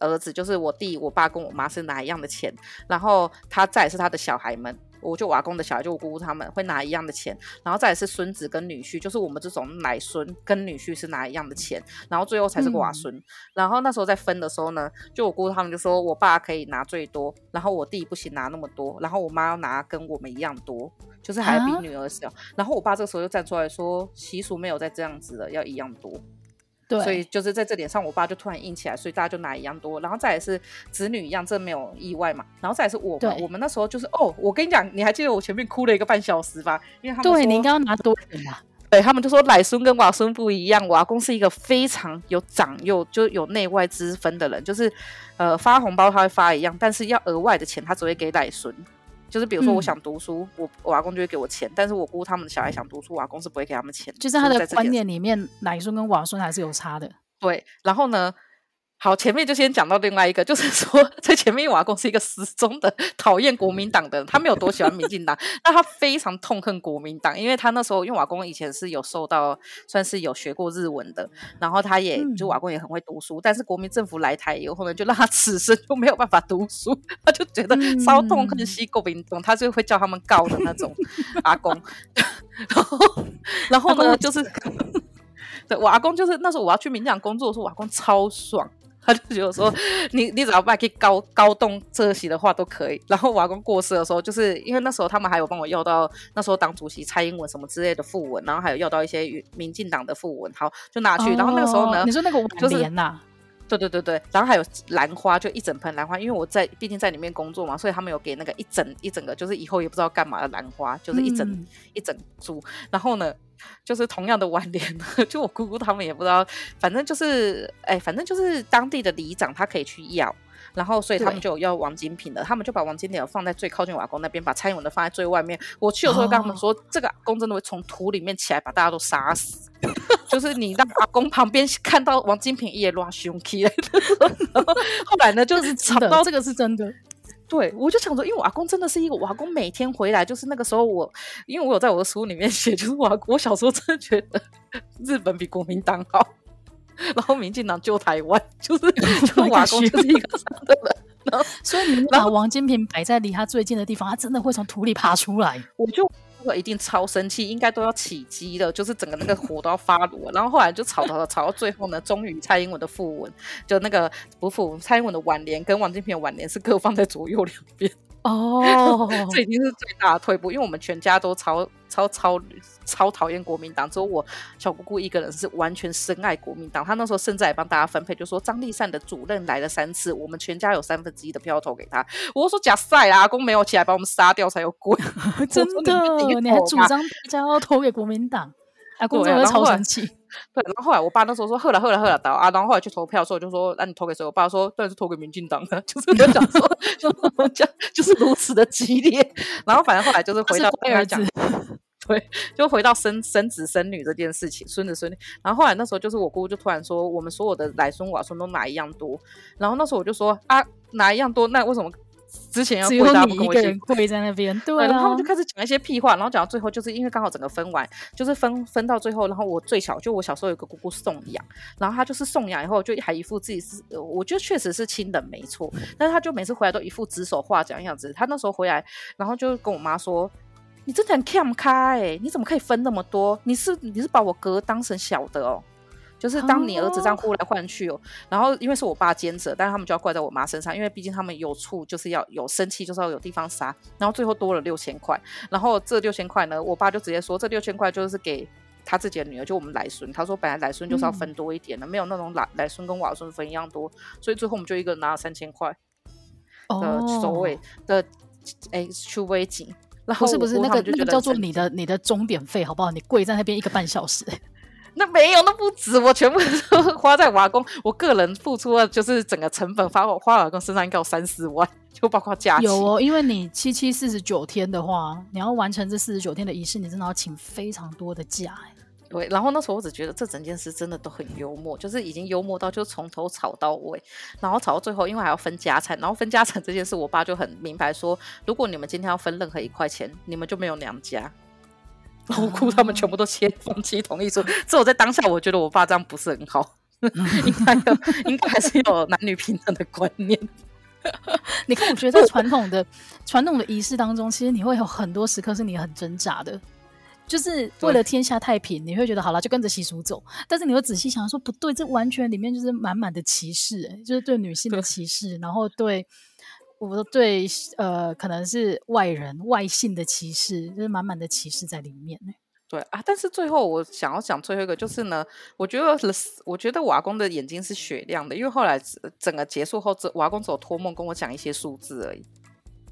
儿子就是我弟，我爸跟我妈是拿一样的钱，然后他再是他的小孩们，我就我阿公的小孩，就我姑姑他们会拿一样的钱，然后再是孙子跟女婿，就是我们这种奶孙跟女婿是拿一样的钱，然后最后才是寡孙。嗯、然后那时候在分的时候呢，就我姑姑他们就说我爸可以拿最多，然后我弟不行拿那么多，然后我妈要拿跟我们一样多，就是还要比女儿小。啊、然后我爸这个时候就站出来说，习俗没有再这样子了，要一样多。对，所以就是在这点上，我爸就突然硬起来，所以大家就拿一样多，然后再也是子女一样，这没有意外嘛。然后再也是我们，我们那时候就是哦，我跟你讲，你还记得我前面哭了一个半小时吧？因为他们说对，你应该要拿多点嘛。对，他们就说奶孙跟外孙不一样，我阿公是一个非常有长幼就有内外之分的人，就是呃发红包他会发一样，但是要额外的钱他只会给奶孙。就是比如说，我想读书，嗯、我我阿公就会给我钱，但是我姑他们的小孩想读书，我阿公是不会给他们钱。就是他的观念里面，奶孙跟瓦孙还是有差的。对，然后呢？好，前面就先讲到另外一个，就是 说在前面，瓦工是一个死忠的讨厌国民党的人，他没有多喜欢民进党，那他非常痛恨国民党，因为他那时候，因为瓦工以前是有受到，算是有学过日文的，然后他也、嗯、就瓦工也很会读书，但是国民政府来台以后呢，就让他此生就没有办法读书，他就觉得超痛恨西国民党，他就会叫他们告的那种阿公，然后然后呢，就是 对我阿公就是那时候我要去民进党工作的时候，我阿公超爽。他就觉得说，你你只要不可以高高动这些的话都可以。然后我阿公过世的时候，就是因为那时候他们还有帮我要到那时候党主席蔡英文什么之类的副文，然后还有要到一些民进党的副文，好就拿去。然后那个时候呢，你说那个挽联呐？对对对对，然后还有兰花，就一整盆兰花，因为我在毕竟在里面工作嘛，所以他们有给那个一整一整个，就是以后也不知道干嘛的兰花，就是一整、嗯、一整株。然后呢，就是同样的挽联，就我姑姑他们也不知道，反正就是哎，反正就是当地的里长他可以去要。然后，所以他们就有要王金平的，他们就把王金平放在最靠近瓦工那边，把蔡英文的放在最外面。我去的时候跟他们说，哦、这个阿公真的会从土里面起来，把大家都杀死。就是你让阿公旁边看到王金平也拉凶器。然后后来呢，就是吵到这个是真的。对，我就想说，因为我阿公真的是一个，我阿公每天回来就是那个时候我，我因为我有在我的书里面 写，就是我我小时候真的觉得日本比国民党好。然后民进党救台湾，就是 就瓦工就是一个 这样的人。然后所以你们把王金平摆在离他最近的地方，他真的会从土里爬出来。我就一定超生气，应该都要起鸡了，就是整个那个火都要发炉。然后后来就吵吵吵到最后呢，终于蔡英文的复文，就那个不复蔡英文的挽联跟王金平的挽联是各放在左右两边。哦，这已经是最大的退步，因为我们全家都超超超超讨厌国民党，只有我小姑姑一个人是完全深爱国民党。她那时候甚至还帮大家分配，就说张丽善的主任来了三次，我们全家有三分之一的票投给他。我说假赛啊，阿公没有起来把我们杀掉才有鬼，真的，你还主张大家要投给国民党？阿公真的超生气。对，然后后来我爸那时候说，喝了喝了喝了倒啊，然后后来去投票的时候就说，那、啊、你投给谁？我爸说，当然是投给民进党的，就是在讲说，就讲就是如此的激烈。然后反正后来就是回到贝尔讲，对，就回到生生子生女这件事情，孙子孙女。然后后来那时候就是我姑姑就突然说，我们所有的来孙瓦孙都哪一样多？然后那时候我就说啊，哪一样多？那为什么？之前要跪，大家不跟我一起跪在那边，对、啊，然后就开始讲一些屁话，然后讲到最后，就是因为刚好整个分完，就是分分到最后，然后我最小，就我小时候有个姑姑送养，然后她就是送养以后就还一副自己是，我觉得确实是亲的没错，但是她就每次回来都一副指手画脚的样子。她那时候回来，然后就跟我妈说：“你真的很看不开，哎，你怎么可以分那么多？你是你是把我哥当成小的哦。”就是当你儿子这样呼来唤去哦，oh. 然后因为是我爸兼责，但是他们就要怪在我妈身上，因为毕竟他们有处就是要有生气，就是要有地方撒，然后最后多了六千块，然后这六千块呢，我爸就直接说这六千块就是给他自己的女儿，就我们来孙，他说本来来孙就是要分多一点的，嗯、没有那种来来孙跟瓦孙分一样多，所以最后我们就一个人拿了三千块的所谓的哎出危金，然后不是不是那个那个叫做你的你的钟点费好不好？你跪在那边一个半小时。那没有，那不止，我全部 都花在瓦工，我个人付出了就是整个成本，花我花瓦工身上应该有三四万，就包括假期。有哦，因为你七七四十九天的话，你要完成这四十九天的仪式，你真的要请非常多的假。对，然后那时候我只觉得这整件事真的都很幽默，就是已经幽默到就从头吵到尾，然后吵到最后，因为还要分家产，然后分家产这件事，我爸就很明白说，如果你们今天要分任何一块钱，你们就没有娘家。我姑他们全部都签放弃同意书，这我在当下，我觉得我爸这样不是很好，应该有，应该还是有男女平等的观念。你看，我觉得在传统的传统的仪式当中，其实你会有很多时刻是你很挣扎的，就是为了天下太平，你会觉得好了就跟着习俗走，但是你会仔细想说不对，这完全里面就是满满的歧视，欸，就是对女性的歧视，然后对。我都对，呃，可能是外人、外姓的歧视，就是满满的歧视在里面呢。对啊，但是最后我想要讲最后一个，就是呢，我觉得，我觉得我阿公的眼睛是雪亮的，因为后来整个结束后，我阿公只有托梦跟我讲一些数字而已。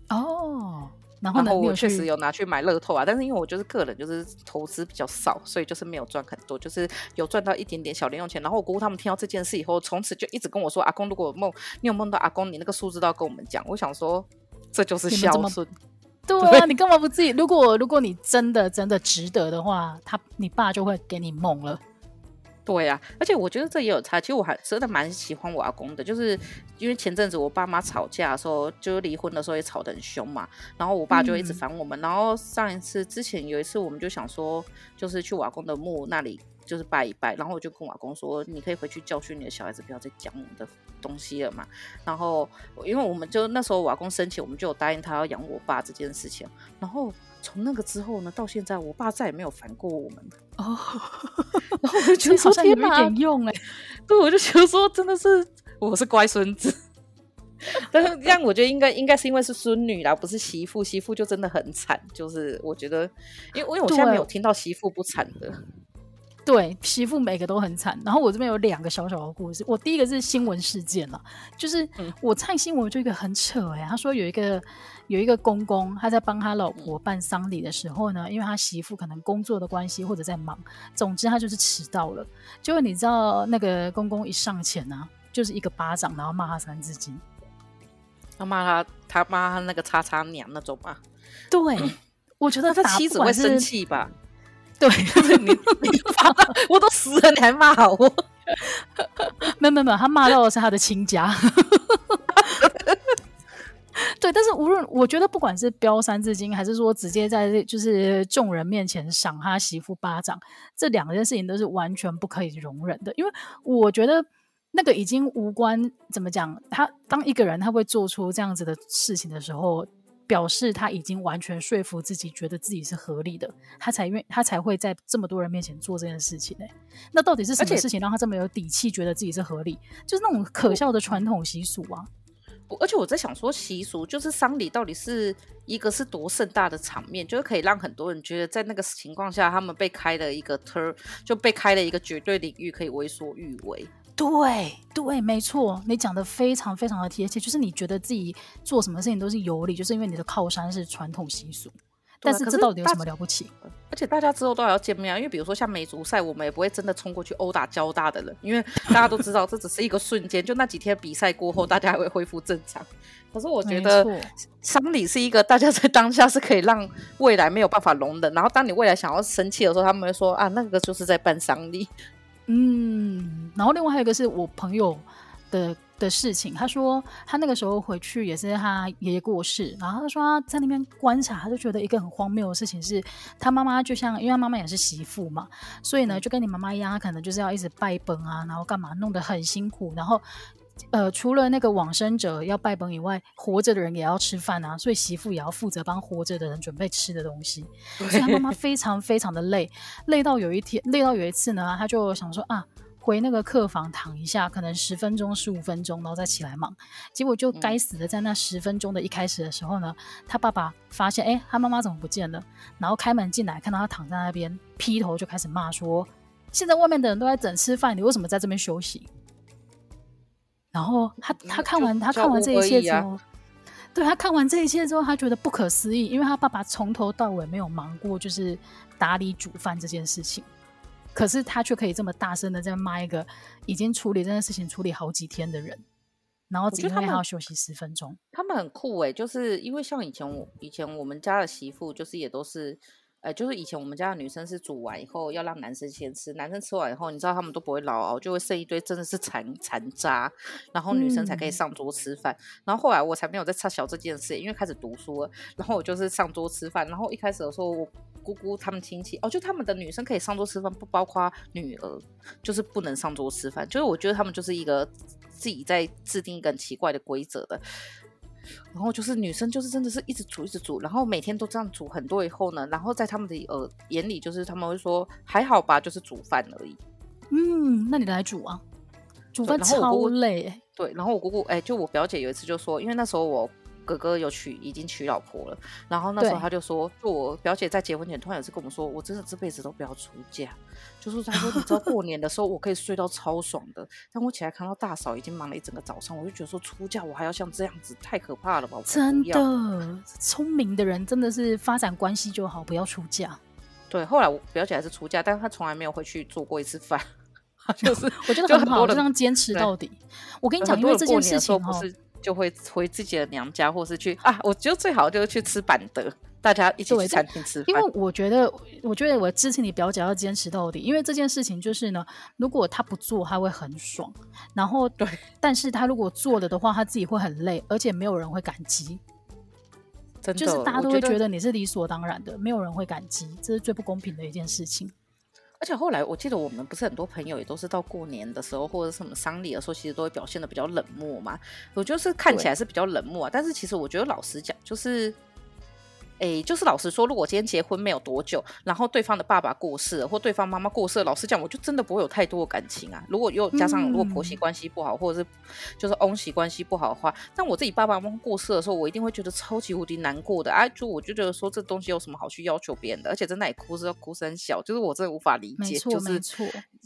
哦。然后呢，我确实有拿去买乐透啊，但是因为我就是个人就是投资比较少，所以就是没有赚很多，就是有赚到一点点小零用钱。然后我姑姑他们听到这件事以后，从此就一直跟我说：“阿公，如果有梦，你有梦到阿公，你那个数字都要跟我们讲。”我想说，这就是孝顺。对啊，对，你干嘛不自己？如果如果你真的真的值得的话，他你爸就会给你梦了。对啊，而且我觉得这也有差。其实我还真的蛮喜欢我阿公的，就是因为前阵子我爸妈吵架的时候，就是离婚的时候也吵得很凶嘛。然后我爸就一直烦我们。嗯、然后上一次之前有一次，我们就想说，就是去我阿公的墓那里，就是拜一拜。然后我就跟我阿公说，你可以回去教训你的小孩子，不要再讲我们的东西了嘛。然后因为我们就那时候我阿公生前，我们就有答应他要养我爸这件事情。然后。从那个之后呢，到现在，我爸再也没有烦过我们哦。然后我就觉得说，天哪，有点用哎。对，我就觉得说，真的是我是乖孙子。但是这样，我觉得应该应该是因为是孙女啦，不是媳妇。媳妇就真的很惨。就是我觉得，因为因为我现在没有听到媳妇不惨的。对，媳妇每个都很惨。然后我这边有两个小小的故事。我第一个是新闻事件了，就是我看新闻就一个很扯哎、欸，他说有一个有一个公公，他在帮他老婆办丧礼的时候呢，因为他媳妇可能工作的关系或者在忙，总之他就是迟到了。结果你知道那个公公一上前呢、啊，就是一个巴掌，然后骂他三字经，他骂他他骂他那个叉叉娘那种吧？对，我觉得他妻子会生气吧？对，你你骂我都死了，你还骂我？没有没有没有，他骂到的是他的亲家。对，但是无论我觉得，不管是飙三字经，还是说直接在就是众人面前赏他媳妇巴掌，这两件事情都是完全不可以容忍的。因为我觉得那个已经无关怎么讲，他当一个人他会做出这样子的事情的时候。表示他已经完全说服自己，觉得自己是合理的，他才愿他才会在这么多人面前做这件事情呢、欸。那到底是什么事情让他这么有底气，觉得自己是合理？就是那种可笑的传统习俗啊！而且我在想说，习俗就是丧礼，到底是一个是多盛大的场面，就是可以让很多人觉得在那个情况下，他们被开了一个 turn，就被开了一个绝对领域，可以为所欲为。对对，没错，你讲的非常非常的贴切，就是你觉得自己做什么事情都是有理，就是因为你的靠山是传统习俗。但是这到底有什么了不起？而且大家之后都还要见面啊，因为比如说像美足赛，我们也不会真的冲过去殴打交大的人，因为大家都知道这只是一个瞬间，就那几天比赛过后，大家还会恢复正常。可是我觉得丧礼是一个大家在当下是可以让未来没有办法容忍，然后当你未来想要生气的时候，他们会说啊，那个就是在办丧礼。嗯，然后另外还有一个是我朋友的的事情，他说他那个时候回去也是他爷爷过世，然后他说他在那边观察，他就觉得一个很荒谬的事情是，他妈妈就像，因为他妈妈也是媳妇嘛，所以呢就跟你妈妈一样，他可能就是要一直拜本啊，然后干嘛弄得很辛苦，然后呃除了那个往生者要拜本以外，活着的人也要吃饭啊，所以媳妇也要负责帮活着的人准备吃的东西，所以他妈妈 非常非常的累，累到有一天，累到有一次呢，他就想说啊。回那个客房躺一下，可能十分钟、十五分钟，然后再起来忙。结果就该死的，在那十分钟的一开始的时候呢，嗯、他爸爸发现，哎，他妈妈怎么不见了？然后开门进来，看到他躺在那边，劈头就开始骂说：“现在外面的人都在等吃饭，你为什么在这边休息？”然后他他看完他看完这一切之后，对，他看完这一切之后，他觉得不可思议，因为他爸爸从头到尾没有忙过，就是打理煮饭这件事情。可是他却可以这么大声的在骂一个已经处理这件事情处理好几天的人，然后只因为还要休息十分钟。他们很酷哎、欸，就是因为像以前我以前我们家的媳妇，就是也都是。呃，就是以前我们家的女生是煮完以后要让男生先吃，男生吃完以后，你知道他们都不会捞熬，就会剩一堆真的是残残渣，然后女生才可以上桌吃饭。嗯、然后后来我才没有再插小这件事，因为开始读书了，然后我就是上桌吃饭。然后一开始的时候，我姑姑他们亲戚哦，就他们的女生可以上桌吃饭，不包括女儿，就是不能上桌吃饭。就是我觉得他们就是一个自己在制定一个很奇怪的规则的。然后就是女生，就是真的是一直煮一直煮，然后每天都这样煮很多以后呢，然后在他们的呃眼里，就是他们会说还好吧，就是煮饭而已。嗯，那你来煮啊？煮饭超累。对，然后我姑姑哎，就我表姐有一次就说，因为那时候我。哥哥有娶，已经娶老婆了。然后那时候他就说，就我表姐在结婚前突然有次跟我们说，我真的这辈子都不要出嫁。就是他说，你知道过年的时候我可以睡到超爽的，但我起来看到大嫂已经忙了一整个早上，我就觉得说出嫁我还要像这样子，太可怕了吧？真的，聪明的人真的是发展关系就好，不要出嫁。对，后来我表姐还是出嫁，但是她从来没有回去做过一次饭，就是我觉得很好，就这样坚持到底。我跟你讲，因为这件事情哦。就会回自己的娘家，或是去啊，我觉得最好就是去吃板德，大家一起去餐厅吃饭。因为我觉得，我觉得我支持你表姐要坚持到底，因为这件事情就是呢，如果她不做，她会很爽，然后对，但是她如果做了的话，她自己会很累，而且没有人会感激。真的，就是大家都会觉得你是理所当然的，没有人会感激，这是最不公平的一件事情。而且后来，我记得我们不是很多朋友也都是到过年的时候或者什么丧礼的时候，其实都会表现的比较冷漠嘛。我就是看起来是比较冷漠啊，但是其实我觉得老实讲，就是。哎，就是老实说，如果今天结婚没有多久，然后对方的爸爸过世了，或对方妈妈过世了，老实讲，我就真的不会有太多的感情啊。如果又加上如果婆媳关系不好，嗯、或者是就是翁媳关系不好的话，但我自己爸爸妈妈过世的时候，我一定会觉得超级无敌难过的。哎、啊，就我就觉得说这东西有什么好去要求别人的？而且在那里哭是要哭声小，就是我真的无法理解。就是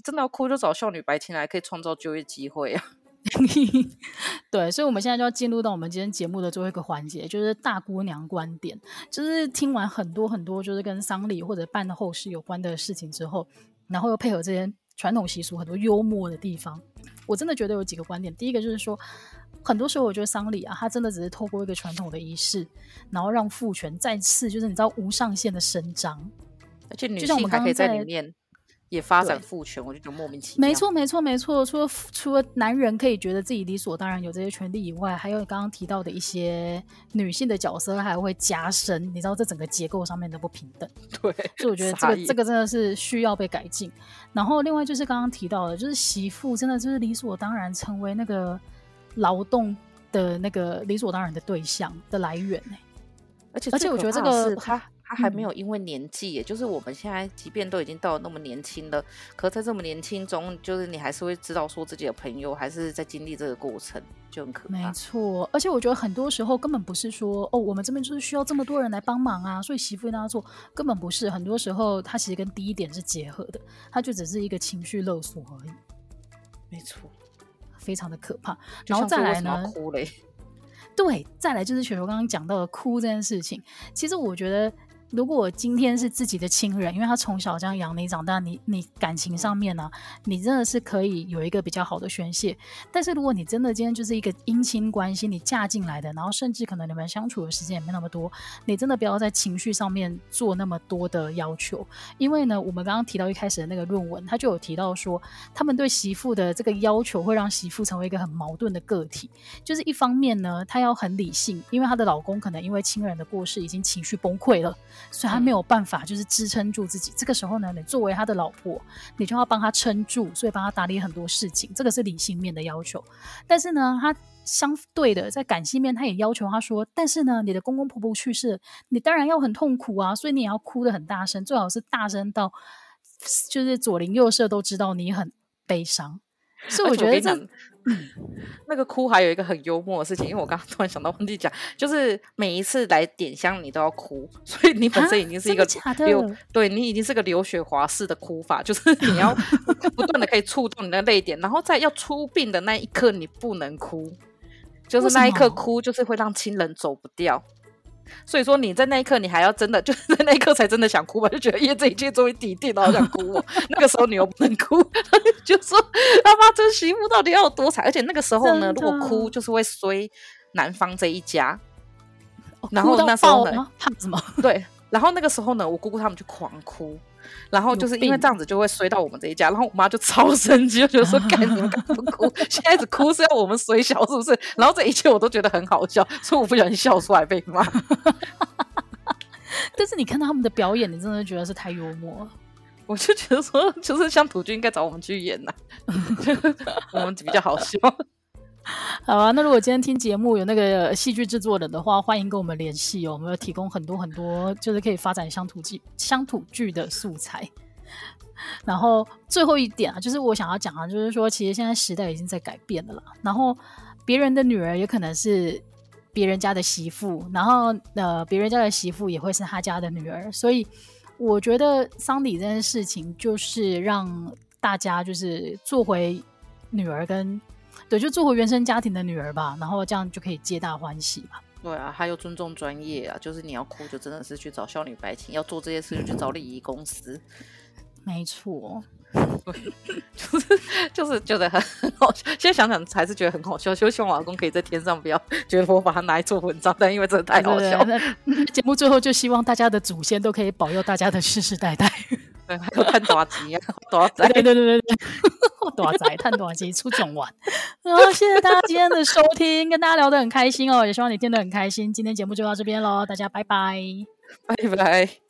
真的要哭就找少女白情来，可以创造就业机会啊。对，所以，我们现在就要进入到我们今天节目的最后一个环节，就是大姑娘观点。就是听完很多很多，就是跟丧礼或者办后事有关的事情之后，然后又配合这些传统习俗很多幽默的地方，我真的觉得有几个观点。第一个就是说，很多时候我觉得丧礼啊，它真的只是透过一个传统的仪式，然后让父权再次就是你知道无上限的伸张，而且女性还可以在里面。也发展父权，我就觉得莫名其妙。没错，没错，没错。除了除了男人可以觉得自己理所当然有这些权利以外，还有刚刚提到的一些女性的角色还会加深，你知道这整个结构上面的不平等。对，所以我觉得这个这个真的是需要被改进。然后另外就是刚刚提到的，就是媳妇真的就是理所当然成为那个劳动的那个理所当然的对象的来源。而且而且我觉得这个他。他还没有因为年纪，也就是我们现在，即便都已经到了那么年轻了，可在这么年轻中，就是你还是会知道说自己的朋友还是在经历这个过程，就很可怕。没错，而且我觉得很多时候根本不是说哦，我们这边就是需要这么多人来帮忙啊，所以媳妇一定要做，根本不是。很多时候，它其实跟第一点是结合的，它就只是一个情绪勒索而已。没错，非常的可怕。然后再来呢？哭嘞 对，再来就是雪柔刚刚讲到的哭这件事情。其实我觉得。如果今天是自己的亲人，因为他从小这样养你长大，你你感情上面呢、你真的是可以有一个比较好的宣泄。但是如果你真的今天就是一个姻亲关系，你嫁进来的，然后甚至可能你们相处的时间也没那么多，你真的不要在情绪上面做那么多的要求。因为呢，我们刚刚提到一开始的那个论文，他就有提到说，他们对媳妇的这个要求会让媳妇成为一个很矛盾的个体。就是一方面呢，她要很理性，因为她的老公可能因为亲人的过世已经情绪崩溃了。所以他没有办法，就是支撑住自己。这个时候呢，你作为他的老婆，你就要帮他撑住，所以帮他打理很多事情。这个是理性面的要求。但是呢，他相对的在感性面，他也要求他说：“但是呢，你的公公婆婆去世，你当然要很痛苦啊，所以你也要哭得很大声，最好是大声到就是左邻右舍都知道你很悲伤。”所以我觉得这。那个哭还有一个很幽默的事情，因为我刚刚突然想到忘记讲，就是每一次来点香你都要哭，所以你本身已经是一个流，对你已经是个流血滑式的哭法，就是 你要不断的可以触动你的泪点，然后在要出殡的那一刻你不能哭，就是那一刻哭就是会让亲人走不掉。所以说你在那一刻，你还要真的就是在那一刻才真的想哭吧？就觉得因为这一切终于抵定了，好想哭哦。那个时候你又不能哭，就说他妈这媳妇到底要多惨？而且那个时候呢，如果哭就是会衰男方这一家。然后那时候呢，怕什么？对。然后那个时候呢，我姑姑他们就狂哭。然后就是因为这样子就会衰到我们这一家，然后我妈就超生气，就觉得说：“干你们干不哭？现在一直哭是要我们衰小是不是？”然后这一切我都觉得很好笑，所以我不小心笑出来被骂。但是你看到他们的表演，你真的觉得是太幽默了。我就觉得说，就是乡土剧应该找我们去演呐，我们比较好笑。好啊，那如果今天听节目有那个戏剧制作人的话，欢迎跟我们联系哦。我们要提供很多很多，就是可以发展乡土剧、乡土剧的素材。然后最后一点啊，就是我想要讲啊，就是说，其实现在时代已经在改变了啦。然后别人的女儿也可能是别人家的媳妇，然后呃，别人家的媳妇也会是他家的女儿。所以我觉得丧礼这件事情，就是让大家就是做回女儿跟。对，就做回原生家庭的女儿吧，然后这样就可以皆大欢喜嘛。对啊，还有尊重专业啊，就是你要哭，就真的是去找孝女白情；要做这些事，就去找礼仪公司。没错，就是就是觉得很好笑。现在想想还是觉得很好笑，就希望我老公可以在天上不要觉得我把它拿来做文章，但因为真的太好笑。节目最后就希望大家的祖先都可以保佑大家的世世代代。对，还有探大吉啊，大仔，对对对对对，大仔探大吉出囧玩。然后谢谢大家今天的收听，跟大家聊得很开心哦，也希望你听得很开心。今天节目就到这边喽，大家拜拜，拜拜。